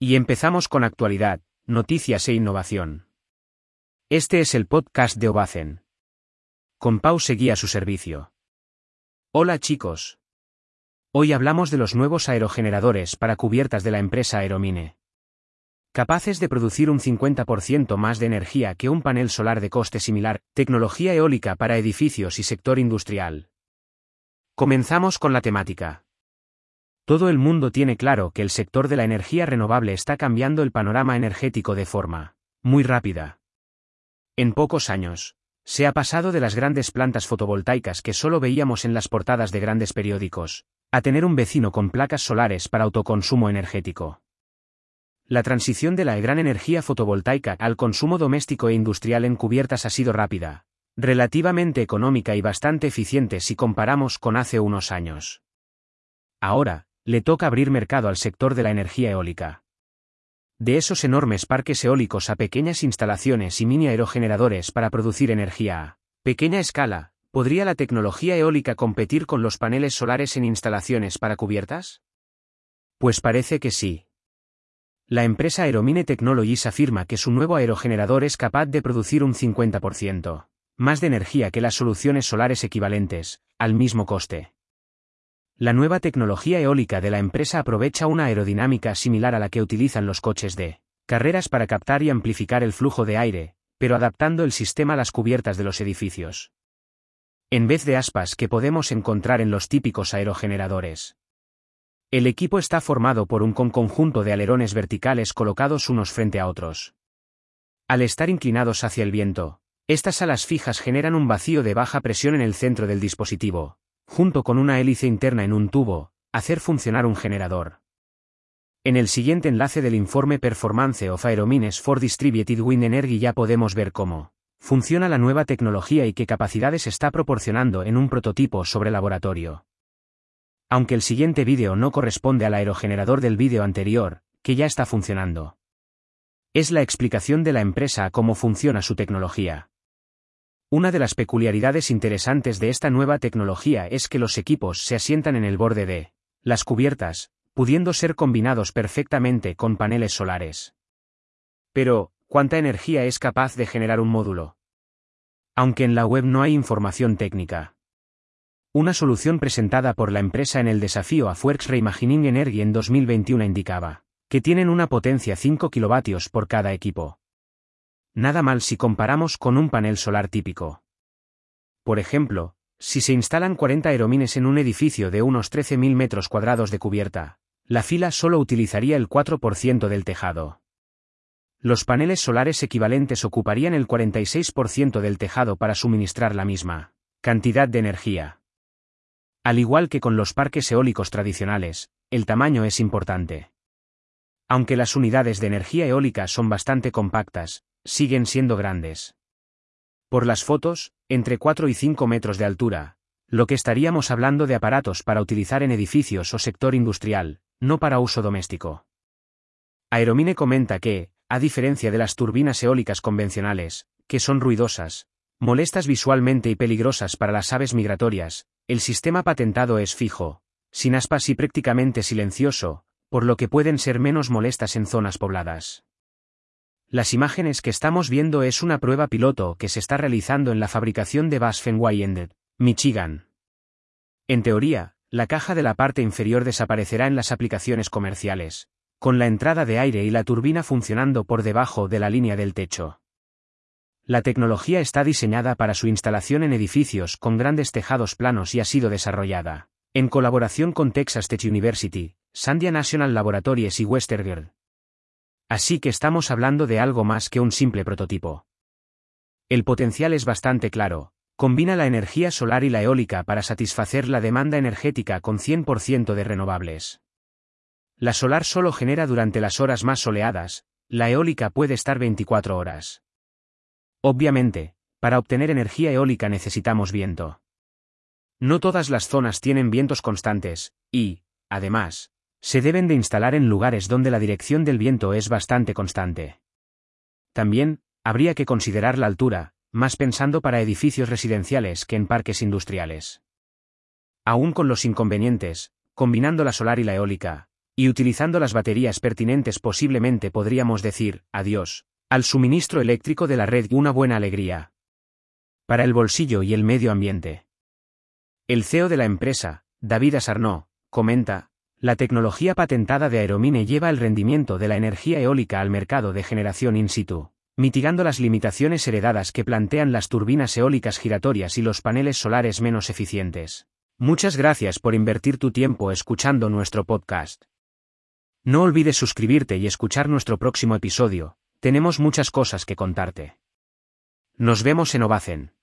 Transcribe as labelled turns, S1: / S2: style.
S1: Y empezamos con actualidad, noticias e innovación. Este es el podcast de Obacen. Con Pau seguía su servicio. Hola chicos. Hoy hablamos de los nuevos aerogeneradores para cubiertas de la empresa Aeromine. Capaces de producir un 50% más de energía que un panel solar de coste similar, tecnología eólica para edificios y sector industrial. Comenzamos con la temática. Todo el mundo tiene claro que el sector de la energía renovable está cambiando el panorama energético de forma muy rápida. En pocos años, se ha pasado de las grandes plantas fotovoltaicas que solo veíamos en las portadas de grandes periódicos, a tener un vecino con placas solares para autoconsumo energético. La transición de la gran energía fotovoltaica al consumo doméstico e industrial en cubiertas ha sido rápida, relativamente económica y bastante eficiente si comparamos con hace unos años. Ahora, le toca abrir mercado al sector de la energía eólica. De esos enormes parques eólicos a pequeñas instalaciones y mini aerogeneradores para producir energía a pequeña escala, ¿podría la tecnología eólica competir con los paneles solares en instalaciones para cubiertas? Pues parece que sí. La empresa Aeromine Technologies afirma que su nuevo aerogenerador es capaz de producir un 50% más de energía que las soluciones solares equivalentes, al mismo coste. La nueva tecnología eólica de la empresa aprovecha una aerodinámica similar a la que utilizan los coches de carreras para captar y amplificar el flujo de aire, pero adaptando el sistema a las cubiertas de los edificios. En vez de aspas que podemos encontrar en los típicos aerogeneradores. El equipo está formado por un conjunto de alerones verticales colocados unos frente a otros. Al estar inclinados hacia el viento, estas alas fijas generan un vacío de baja presión en el centro del dispositivo, junto con una hélice interna en un tubo, hacer funcionar un generador. En el siguiente enlace del informe Performance of Aeromines for Distributed Wind Energy ya podemos ver cómo funciona la nueva tecnología y qué capacidades está proporcionando en un prototipo sobre laboratorio. Aunque el siguiente vídeo no corresponde al aerogenerador del vídeo anterior, que ya está funcionando. Es la explicación de la empresa cómo funciona su tecnología. Una de las peculiaridades interesantes de esta nueva tecnología es que los equipos se asientan en el borde de las cubiertas, pudiendo ser combinados perfectamente con paneles solares. Pero, ¿cuánta energía es capaz de generar un módulo? Aunque en la web no hay información técnica. Una solución presentada por la empresa en el desafío a Fuerx Reimagining Energy en 2021 indicaba que tienen una potencia 5 kilovatios por cada equipo. Nada mal si comparamos con un panel solar típico. Por ejemplo, si se instalan 40 aeromines en un edificio de unos 13.000 metros cuadrados de cubierta, la fila solo utilizaría el 4% del tejado. Los paneles solares equivalentes ocuparían el 46% del tejado para suministrar la misma cantidad de energía. Al igual que con los parques eólicos tradicionales, el tamaño es importante. Aunque las unidades de energía eólica son bastante compactas, siguen siendo grandes. Por las fotos, entre 4 y 5 metros de altura, lo que estaríamos hablando de aparatos para utilizar en edificios o sector industrial, no para uso doméstico. Aeromine comenta que, a diferencia de las turbinas eólicas convencionales, que son ruidosas, molestas visualmente y peligrosas para las aves migratorias, el sistema patentado es fijo, sin aspas y prácticamente silencioso, por lo que pueden ser menos molestas en zonas pobladas. Las imágenes que estamos viendo es una prueba piloto que se está realizando en la fabricación de Bass Fenway Michigan. En teoría, la caja de la parte inferior desaparecerá en las aplicaciones comerciales, con la entrada de aire y la turbina funcionando por debajo de la línea del techo. La tecnología está diseñada para su instalación en edificios con grandes tejados planos y ha sido desarrollada, en colaboración con Texas Tech University, Sandia National Laboratories y Western Así que estamos hablando de algo más que un simple prototipo. El potencial es bastante claro, combina la energía solar y la eólica para satisfacer la demanda energética con 100% de renovables. La solar solo genera durante las horas más soleadas, la eólica puede estar 24 horas. Obviamente, para obtener energía eólica necesitamos viento. No todas las zonas tienen vientos constantes, y, además, se deben de instalar en lugares donde la dirección del viento es bastante constante. También, habría que considerar la altura, más pensando para edificios residenciales que en parques industriales. Aún con los inconvenientes, combinando la solar y la eólica, Y utilizando las baterías pertinentes posiblemente podríamos decir, adiós, al suministro eléctrico de la red una buena alegría. Para el bolsillo y el medio ambiente. El CEO de la empresa, David Asarnó, comenta, la tecnología patentada de Aeromine lleva el rendimiento de la energía eólica al mercado de generación in situ, mitigando las limitaciones heredadas que plantean las turbinas eólicas giratorias y los paneles solares menos eficientes. Muchas gracias por invertir tu tiempo escuchando nuestro podcast. No olvides suscribirte y escuchar nuestro próximo episodio, tenemos muchas cosas que contarte. Nos vemos en Ovacen.